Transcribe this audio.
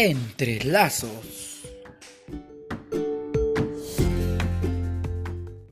Entre lazos.